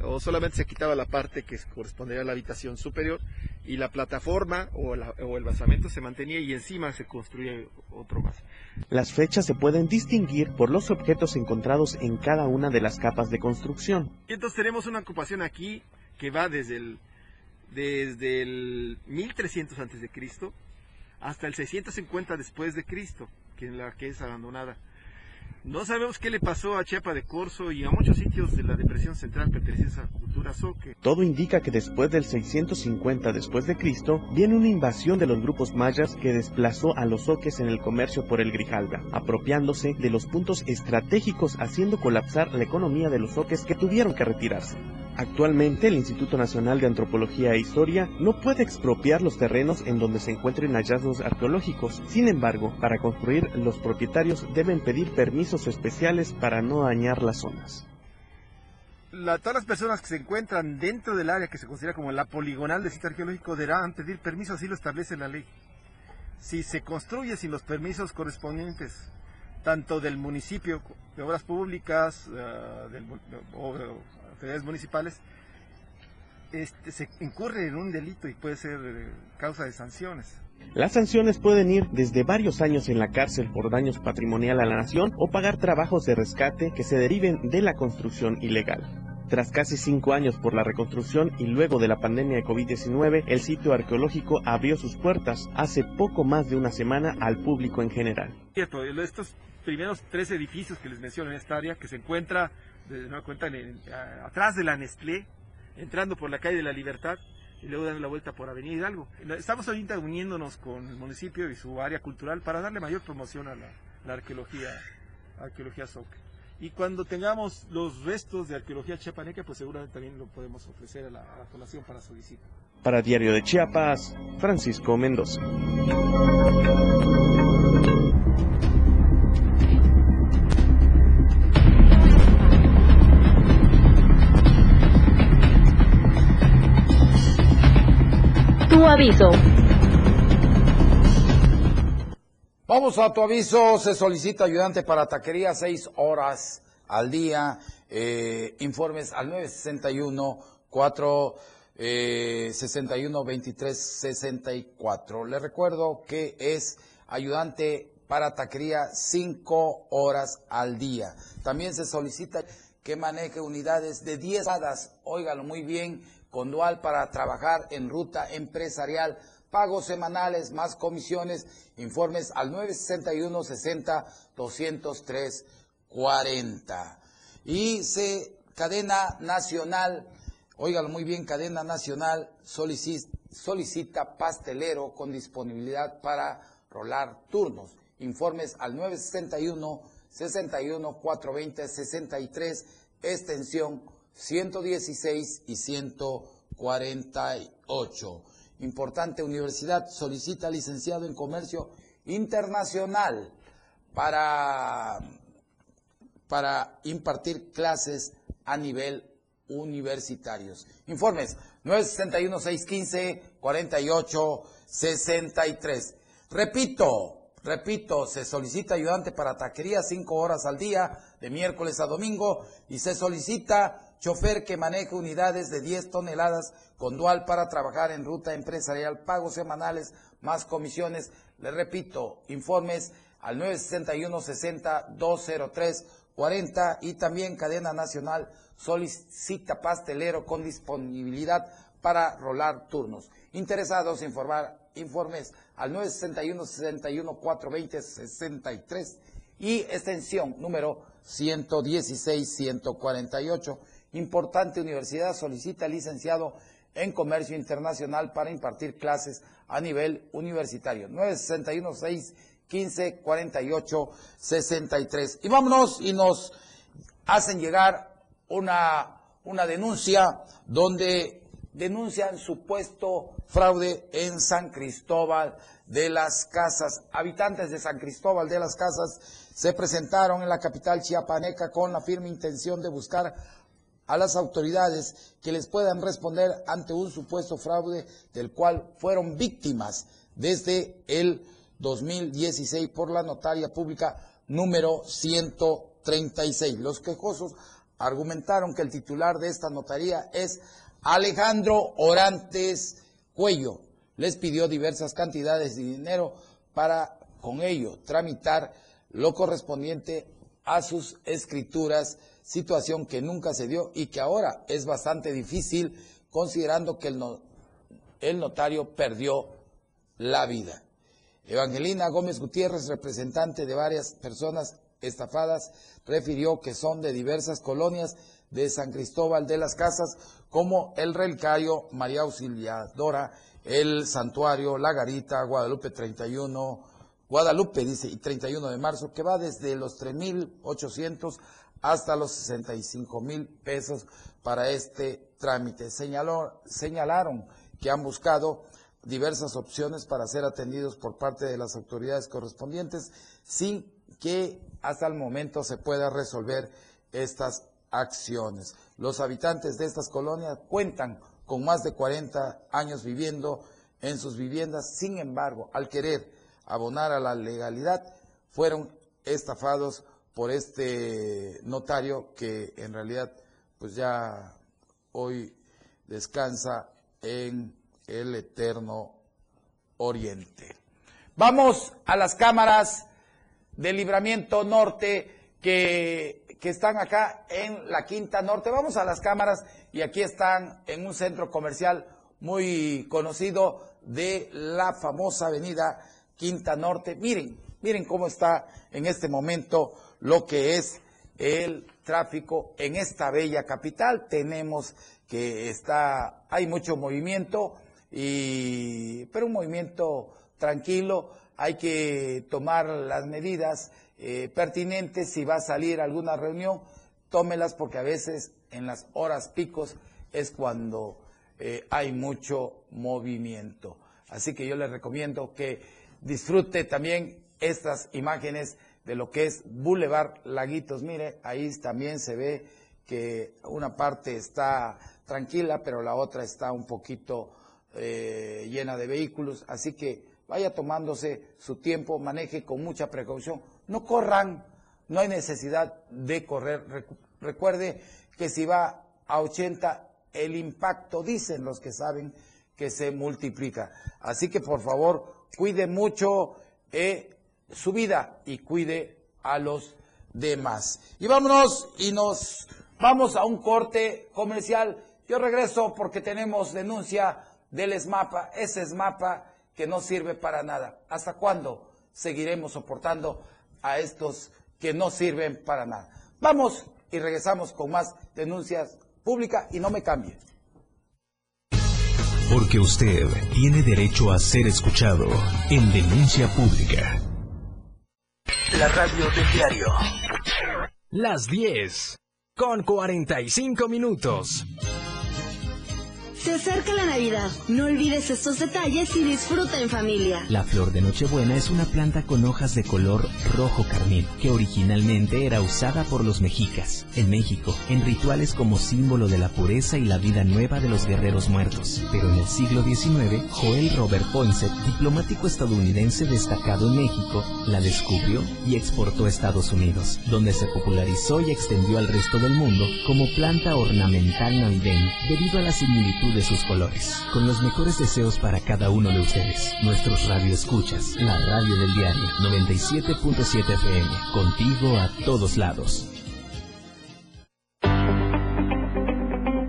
o solamente se quitaba la parte que correspondería a la habitación superior y la plataforma o, el basamento se mantenía y encima se construía otro más. Las fechas se pueden distinguir por los objetos encontrados en cada una de las capas de construcción. entonces tenemos una ocupación aquí que va desde el, desde el 1300 a.C. hasta el 650 después de Cristo, que es la que es abandonada. No sabemos qué le pasó a Chiapa de Corzo y a muchos sitios de la depresión central pertenecientes a la cultura zoque. Todo indica que después del 650 después de Cristo viene una invasión de los grupos mayas que desplazó a los zoques en el comercio por el Grijalba, apropiándose de los puntos estratégicos haciendo colapsar la economía de los zoques que tuvieron que retirarse. Actualmente el Instituto Nacional de Antropología e Historia no puede expropiar los terrenos en donde se encuentren hallazgos arqueológicos. Sin embargo, para construir los propietarios deben pedir permisos especiales para no dañar las zonas. todas las personas que se encuentran dentro del área que se considera como la poligonal del sitio arqueológico deberán pedir permiso, así lo establece la ley. Si se construye sin los permisos correspondientes, tanto del municipio de obras públicas, uh, del, autoridades municipales, este, se incurre en un delito y puede ser eh, causa de sanciones. Las sanciones pueden ir desde varios años en la cárcel por daños patrimonial a la nación o pagar trabajos de rescate que se deriven de la construcción ilegal. Tras casi cinco años por la reconstrucción y luego de la pandemia de COVID-19, el sitio arqueológico abrió sus puertas hace poco más de una semana al público en general. Cierto, estos primeros tres edificios que les menciono en esta área, que se encuentra de nueva cuenta atrás de la Nestlé, entrando por la calle de la Libertad y luego dando la vuelta por Avenida Hidalgo. Estamos ahorita uniéndonos con el municipio y su área cultural para darle mayor promoción a la, arqueología, arqueología Y cuando tengamos los restos de arqueología chiapaneca, pues seguramente también lo podemos ofrecer a la, a la población para su visita. Para Diario de Chiapas, Francisco Mendoza. Aviso. Vamos a tu aviso. Se solicita ayudante para taquería seis horas al día. Eh, informes al 961 4 61 23 64. Le recuerdo que es ayudante para taquería cinco horas al día. También se solicita que maneje unidades de 10 hadas, óigalo muy bien, con Dual para trabajar en ruta empresarial, pagos semanales más comisiones, informes al 961 60 203 40. Y se cadena nacional, óigalo muy bien, cadena nacional solicita, solicita pastelero con disponibilidad para rolar turnos. Informes al 961 61 420 63 extensión 116 y 148. Importante universidad solicita licenciado en comercio internacional para, para impartir clases a nivel universitarios. Informes 961-615-4863. Repito, repito, se solicita ayudante para taquería cinco horas al día, de miércoles a domingo, y se solicita chofer que maneje unidades de 10 toneladas con dual para trabajar en ruta empresarial, pagos semanales más comisiones. Le repito, informes al 961 60 203 40 y también cadena nacional solicita pastelero con disponibilidad para rolar turnos. Interesados informar informes al 961 61 420 63 y extensión número 116 148. Importante universidad solicita licenciado en comercio internacional para impartir clases a nivel universitario. 961 6 15 48 63. Y vámonos y nos hacen llegar una, una denuncia donde denuncian supuesto fraude en San Cristóbal de las Casas. Habitantes de San Cristóbal de las Casas se presentaron en la capital chiapaneca con la firme intención de buscar a las autoridades que les puedan responder ante un supuesto fraude del cual fueron víctimas desde el 2016 por la notaria pública número 136. Los quejosos argumentaron que el titular de esta notaría es Alejandro Orantes Cuello. Les pidió diversas cantidades de dinero para con ello tramitar lo correspondiente a sus escrituras, situación que nunca se dio y que ahora es bastante difícil considerando que el, el notario perdió la vida. Evangelina Gómez Gutiérrez, representante de varias personas estafadas, refirió que son de diversas colonias de San Cristóbal de las Casas, como el Relicario, María Auxiliadora, el Santuario, La Garita, Guadalupe 31, Guadalupe dice, y 31 de marzo, que va desde los 3.800 hasta los 65 mil pesos para este trámite. Señalaron que han buscado diversas opciones para ser atendidos por parte de las autoridades correspondientes sin que hasta el momento se pueda resolver estas acciones. Los habitantes de estas colonias cuentan con más de 40 años viviendo en sus viviendas, sin embargo, al querer abonar a la legalidad, fueron estafados por este notario que en realidad pues ya hoy descansa en el eterno oriente. Vamos a las cámaras de libramiento norte que, que, están acá en la Quinta Norte. Vamos a las cámaras y aquí están en un centro comercial muy conocido de la famosa avenida Quinta Norte. Miren, miren cómo está en este momento lo que es el tráfico en esta bella capital. Tenemos que está, hay mucho movimiento, pero un movimiento tranquilo, hay que tomar las medidas eh, pertinentes, si va a salir alguna reunión, tómelas porque a veces en las horas picos es cuando eh, hay mucho movimiento. Así que yo les recomiendo que disfrute también estas imágenes de lo que es Boulevard Laguitos. Mire, ahí también se ve que una parte está tranquila, pero la otra está un poquito eh, llena de vehículos, así que vaya tomándose su tiempo, maneje con mucha precaución, no corran, no hay necesidad de correr. Recuerde que si va a 80, el impacto, dicen los que saben, que se multiplica. Así que por favor, cuide mucho eh, su vida y cuide a los demás. Y vámonos y nos vamos a un corte comercial Yo regreso porque tenemos denuncia del ESMAPA, ese ESMAPA que no sirve para nada. ¿Hasta cuándo seguiremos soportando a estos que no sirven para nada? Vamos y regresamos con más denuncias públicas y no me cambie. Porque usted tiene derecho a ser escuchado en denuncia pública. La radio del diario. Las 10 con 45 minutos. Se acerca la Navidad. No olvides estos detalles y disfruta en familia. La flor de Nochebuena es una planta con hojas de color rojo carmín, que originalmente era usada por los mexicas, en México, en rituales como símbolo de la pureza y la vida nueva de los guerreros muertos. Pero en el siglo XIX, Joel Robert Poinsett, diplomático estadounidense destacado en México, la descubrió y exportó a Estados Unidos, donde se popularizó y extendió al resto del mundo como planta ornamental navideña, debido a la similitud sus colores. Con los mejores deseos para cada uno de ustedes, nuestros radioescuchas, la radio del diario 97.7 FM, contigo a todos lados.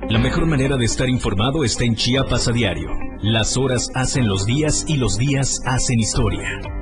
La mejor manera de estar informado está en Chiapas a diario. Las horas hacen los días y los días hacen historia.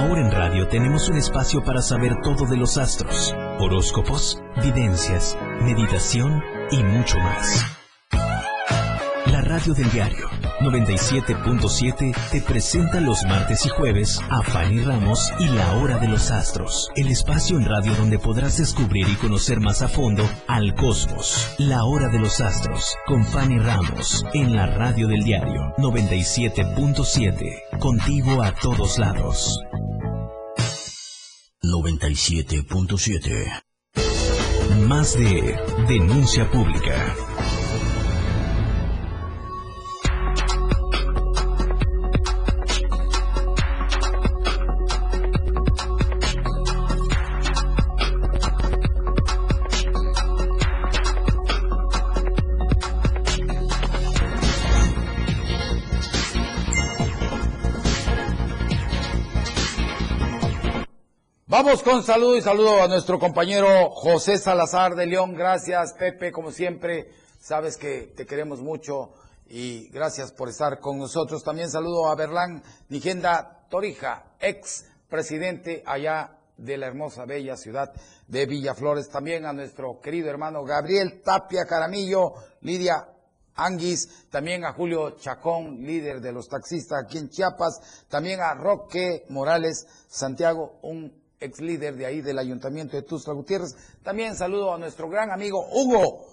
Ahora en radio tenemos un espacio para saber todo de los astros, horóscopos, videncias, meditación y mucho más. La radio del diario 97.7 te presenta los martes y jueves a Fanny Ramos y la hora de los astros, el espacio en radio donde podrás descubrir y conocer más a fondo al cosmos. La hora de los astros con Fanny Ramos en la radio del diario 97.7, contigo a todos lados. 97.7. Más de denuncia pública. Con saludo y saludo a nuestro compañero José Salazar de León. Gracias, Pepe, como siempre. Sabes que te queremos mucho y gracias por estar con nosotros. También saludo a Berlán Nigenda Torija, ex presidente allá de la hermosa, bella ciudad de Villaflores. También a nuestro querido hermano Gabriel Tapia Caramillo, Lidia Anguis, también a Julio Chacón, líder de los taxistas aquí en Chiapas, también a Roque Morales Santiago, un ex líder de ahí del ayuntamiento de Tuzla Gutiérrez. También saludo a nuestro gran amigo Hugo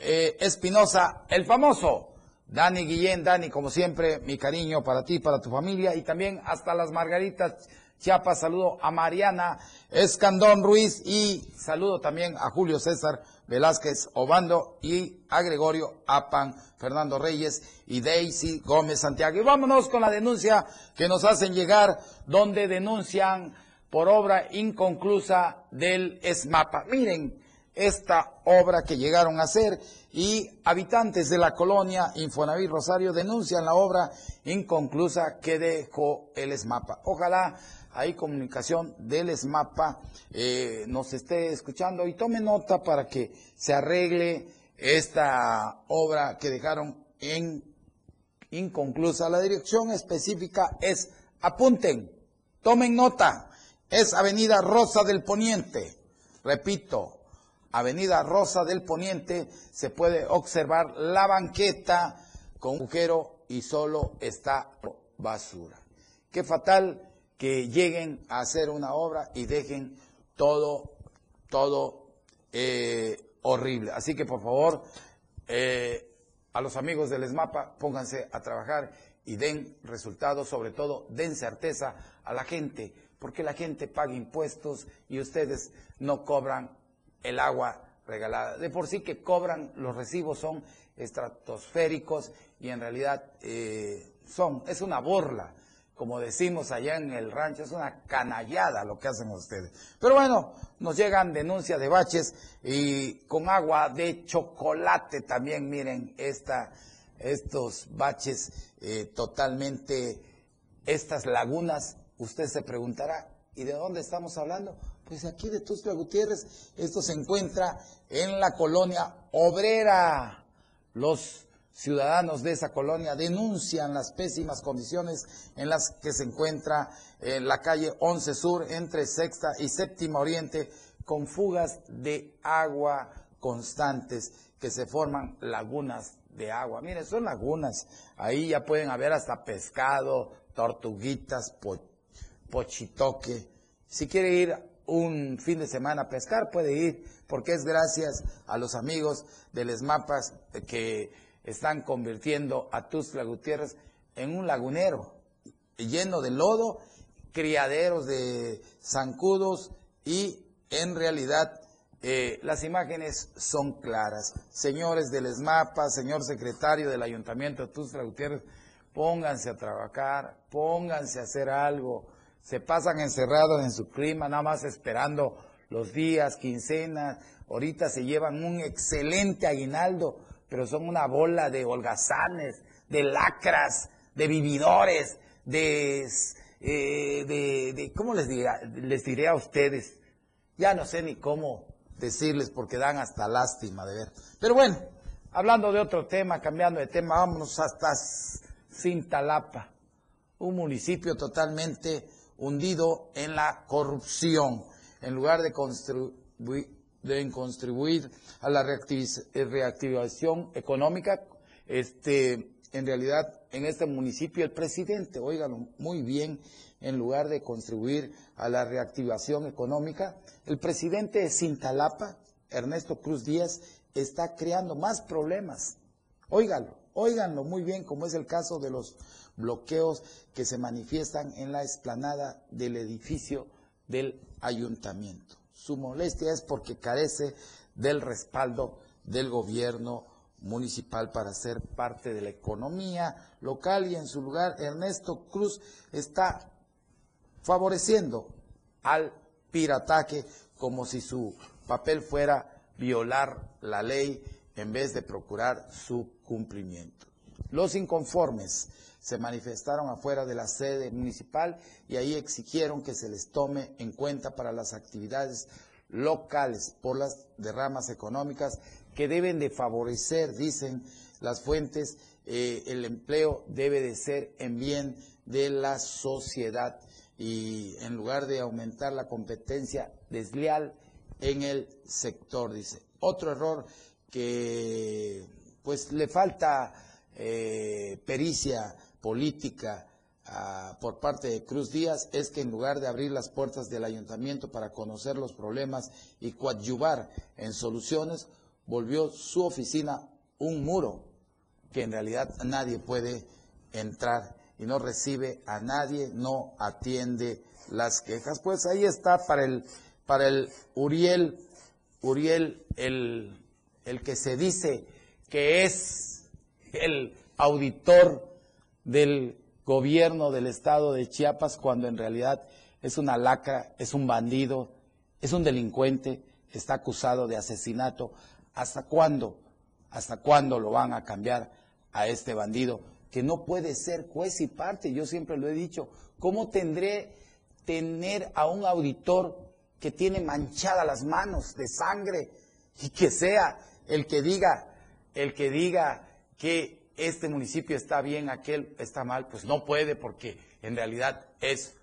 eh, Espinosa, el famoso. Dani Guillén, Dani, como siempre, mi cariño para ti, para tu familia y también hasta las Margaritas Chiapas. Saludo a Mariana Escandón Ruiz y saludo también a Julio César Velázquez Obando y a Gregorio Apan, Fernando Reyes y Daisy Gómez Santiago. Y vámonos con la denuncia que nos hacen llegar, donde denuncian por obra inconclusa del ESMAPA. Miren esta obra que llegaron a hacer y habitantes de la colonia Infonaví Rosario denuncian la obra inconclusa que dejó el ESMAPA. Ojalá hay comunicación del ESMAPA eh, nos esté escuchando y tome nota para que se arregle esta obra que dejaron en inconclusa. La dirección específica es, apunten, tomen nota, es Avenida Rosa del Poniente. Repito, Avenida Rosa del Poniente se puede observar la banqueta con agujero y solo está basura. qué fatal que lleguen a hacer una obra y dejen todo, todo eh, horrible. Así que por favor, eh, a los amigos del ESMAPA, pónganse a trabajar y den resultados, sobre todo den certeza a la gente, porque la gente paga impuestos y ustedes no cobran el agua regalada. De por sí que cobran, los recibos son estratosféricos y en realidad eh, son, es una borla como decimos allá en el rancho, es una canallada lo que hacen ustedes. Pero bueno, nos llegan denuncias de baches y con agua de chocolate también, miren, esta, estos baches eh, totalmente, estas lagunas, usted se preguntará, ¿y de dónde estamos hablando? Pues aquí de Tuxtla Gutiérrez, esto se encuentra en la colonia obrera. Los ciudadanos de esa colonia denuncian las pésimas condiciones en las que se encuentra en la calle 11 Sur entre Sexta y Séptima Oriente con fugas de agua constantes que se forman lagunas de agua. Miren, son lagunas. Ahí ya pueden haber hasta pescado, tortuguitas, pochitoque. Si quiere ir un fin de semana a pescar, puede ir, porque es gracias a los amigos de Les Mapas que están convirtiendo a Tuxtla Gutiérrez en un lagunero lleno de lodo, criaderos de zancudos y en realidad eh, las imágenes son claras. Señores del ESMAPA, señor secretario del Ayuntamiento de Tuxtla pónganse a trabajar, pónganse a hacer algo. Se pasan encerrados en su clima, nada más esperando los días, quincenas. Ahorita se llevan un excelente aguinaldo pero son una bola de holgazanes, de lacras, de vividores, de, eh, de, ¿cómo les, les diré a ustedes? Ya no sé ni cómo decirles porque dan hasta lástima de ver. Pero bueno, hablando de otro tema, cambiando de tema, vámonos hasta Cintalapa, un municipio totalmente hundido en la corrupción. En lugar de construir deben contribuir a la eh, reactivación económica. Este, en realidad, en este municipio, el presidente, óigalo muy bien, en lugar de contribuir a la reactivación económica, el presidente de Cintalapa, Ernesto Cruz Díaz, está creando más problemas. Óigalo, óiganlo muy bien, como es el caso de los bloqueos que se manifiestan en la explanada del edificio del ayuntamiento. Su molestia es porque carece del respaldo del gobierno municipal para ser parte de la economía local y en su lugar Ernesto Cruz está favoreciendo al pirataje como si su papel fuera violar la ley en vez de procurar su cumplimiento. Los inconformes se manifestaron afuera de la sede municipal y ahí exigieron que se les tome en cuenta para las actividades locales por las derramas económicas que deben de favorecer, dicen las fuentes, eh, el empleo debe de ser en bien de la sociedad y en lugar de aumentar la competencia desleal en el sector, dice. Otro error que pues le falta eh, pericia política ah, por parte de Cruz Díaz es que en lugar de abrir las puertas del ayuntamiento para conocer los problemas y coadyuvar en soluciones, volvió su oficina un muro que en realidad nadie puede entrar y no recibe a nadie, no atiende las quejas. Pues ahí está para el, para el Uriel, Uriel, el, el que se dice que es el auditor del gobierno del estado de Chiapas cuando en realidad es una lacra, es un bandido, es un delincuente, está acusado de asesinato. ¿Hasta cuándo? ¿Hasta cuándo lo van a cambiar a este bandido? Que no puede ser juez y parte, yo siempre lo he dicho. ¿Cómo tendré tener a un auditor que tiene manchadas las manos de sangre y que sea el que diga, el que diga que este municipio está bien, aquel está mal, pues no puede porque en realidad es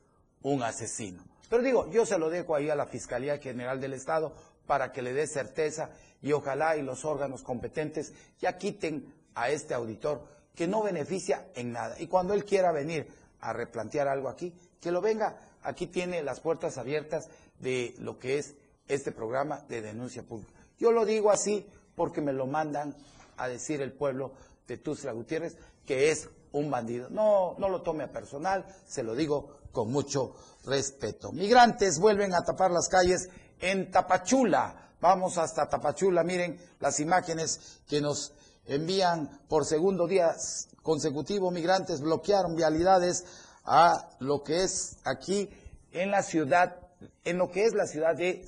un asesino. Pero digo, yo se lo dejo ahí a la Fiscalía General del Estado para que le dé certeza y ojalá y los órganos competentes ya quiten a este auditor que no beneficia en nada. Y cuando él quiera venir a replantear algo aquí, que lo venga. Aquí tiene las puertas abiertas de lo que es este programa de denuncia pública. Yo lo digo así porque me lo mandan a decir el pueblo de Tuzla Gutiérrez, que es un bandido. No, no lo tome a personal, se lo digo con mucho respeto. Migrantes vuelven a tapar las calles en Tapachula. Vamos hasta Tapachula, miren las imágenes que nos envían por segundo día consecutivo. Migrantes bloquearon vialidades a lo que es aquí en la ciudad, en lo que es la ciudad de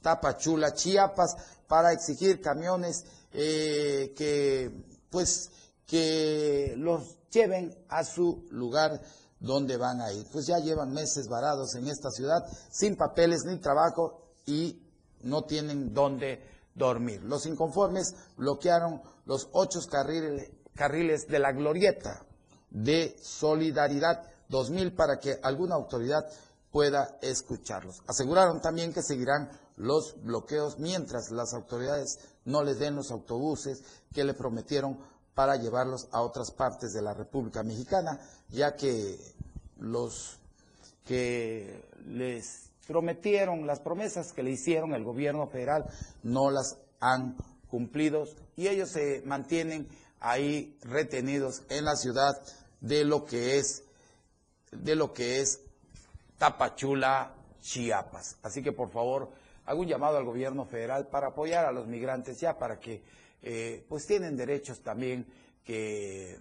Tapachula, Chiapas, para exigir camiones eh, que, pues, que los lleven a su lugar donde van a ir. Pues ya llevan meses varados en esta ciudad sin papeles ni trabajo y no tienen dónde dormir. Los inconformes bloquearon los ocho carriles, carriles de la glorieta de Solidaridad 2000 para que alguna autoridad pueda escucharlos. Aseguraron también que seguirán los bloqueos mientras las autoridades no les den los autobuses que le prometieron para llevarlos a otras partes de la República Mexicana, ya que los que les prometieron, las promesas que le hicieron el gobierno federal no las han cumplido y ellos se mantienen ahí retenidos en la ciudad de lo que es de lo que es Tapachula, Chiapas. Así que por favor, hago un llamado al gobierno federal para apoyar a los migrantes ya para que eh, pues tienen derechos también que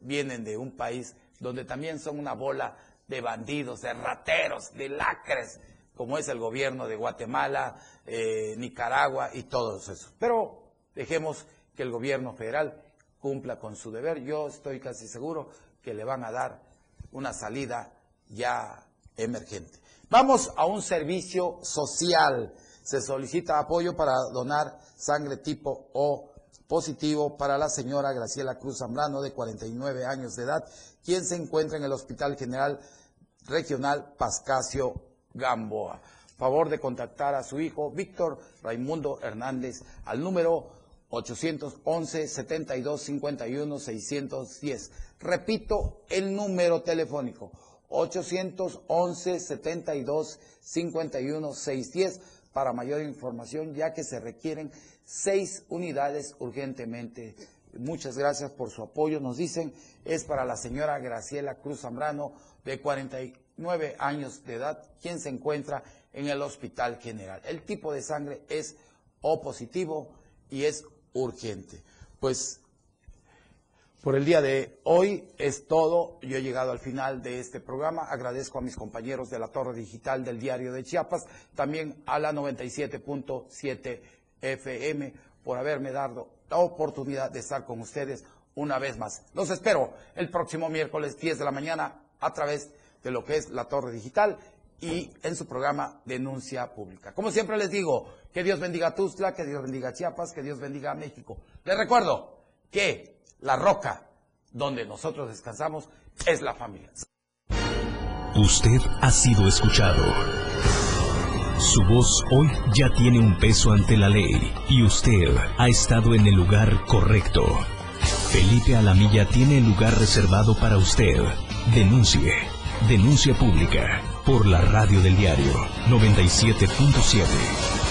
vienen de un país donde también son una bola de bandidos, de rateros, de lacres, como es el gobierno de Guatemala, eh, Nicaragua y todos esos. Pero dejemos que el gobierno federal cumpla con su deber. Yo estoy casi seguro que le van a dar una salida ya emergente. Vamos a un servicio social. Se solicita apoyo para donar sangre tipo O positivo para la señora Graciela Cruz Zambrano, de 49 años de edad, quien se encuentra en el Hospital General Regional Pascasio Gamboa. Favor de contactar a su hijo Víctor Raimundo Hernández al número 811 72 51 610. Repito el número telefónico 811 72 51 610 para mayor información ya que se requieren seis unidades urgentemente. Muchas gracias por su apoyo. Nos dicen, es para la señora Graciela Cruz Zambrano, de 49 años de edad, quien se encuentra en el Hospital General. El tipo de sangre es O positivo y es urgente. Pues por el día de hoy es todo. Yo he llegado al final de este programa. Agradezco a mis compañeros de la Torre Digital del Diario de Chiapas, también a la 97.7 FM por haberme dado la oportunidad de estar con ustedes una vez más. Los espero el próximo miércoles 10 de la mañana a través de lo que es la Torre Digital y en su programa Denuncia Pública. Como siempre les digo, que Dios bendiga a Tuzla, que Dios bendiga a Chiapas, que Dios bendiga a México. Les recuerdo que la roca donde nosotros descansamos es la familia. Usted ha sido escuchado. Su voz hoy ya tiene un peso ante la ley y usted ha estado en el lugar correcto. Felipe Alamilla tiene el lugar reservado para usted. Denuncie. Denuncia pública por la radio del diario 97.7.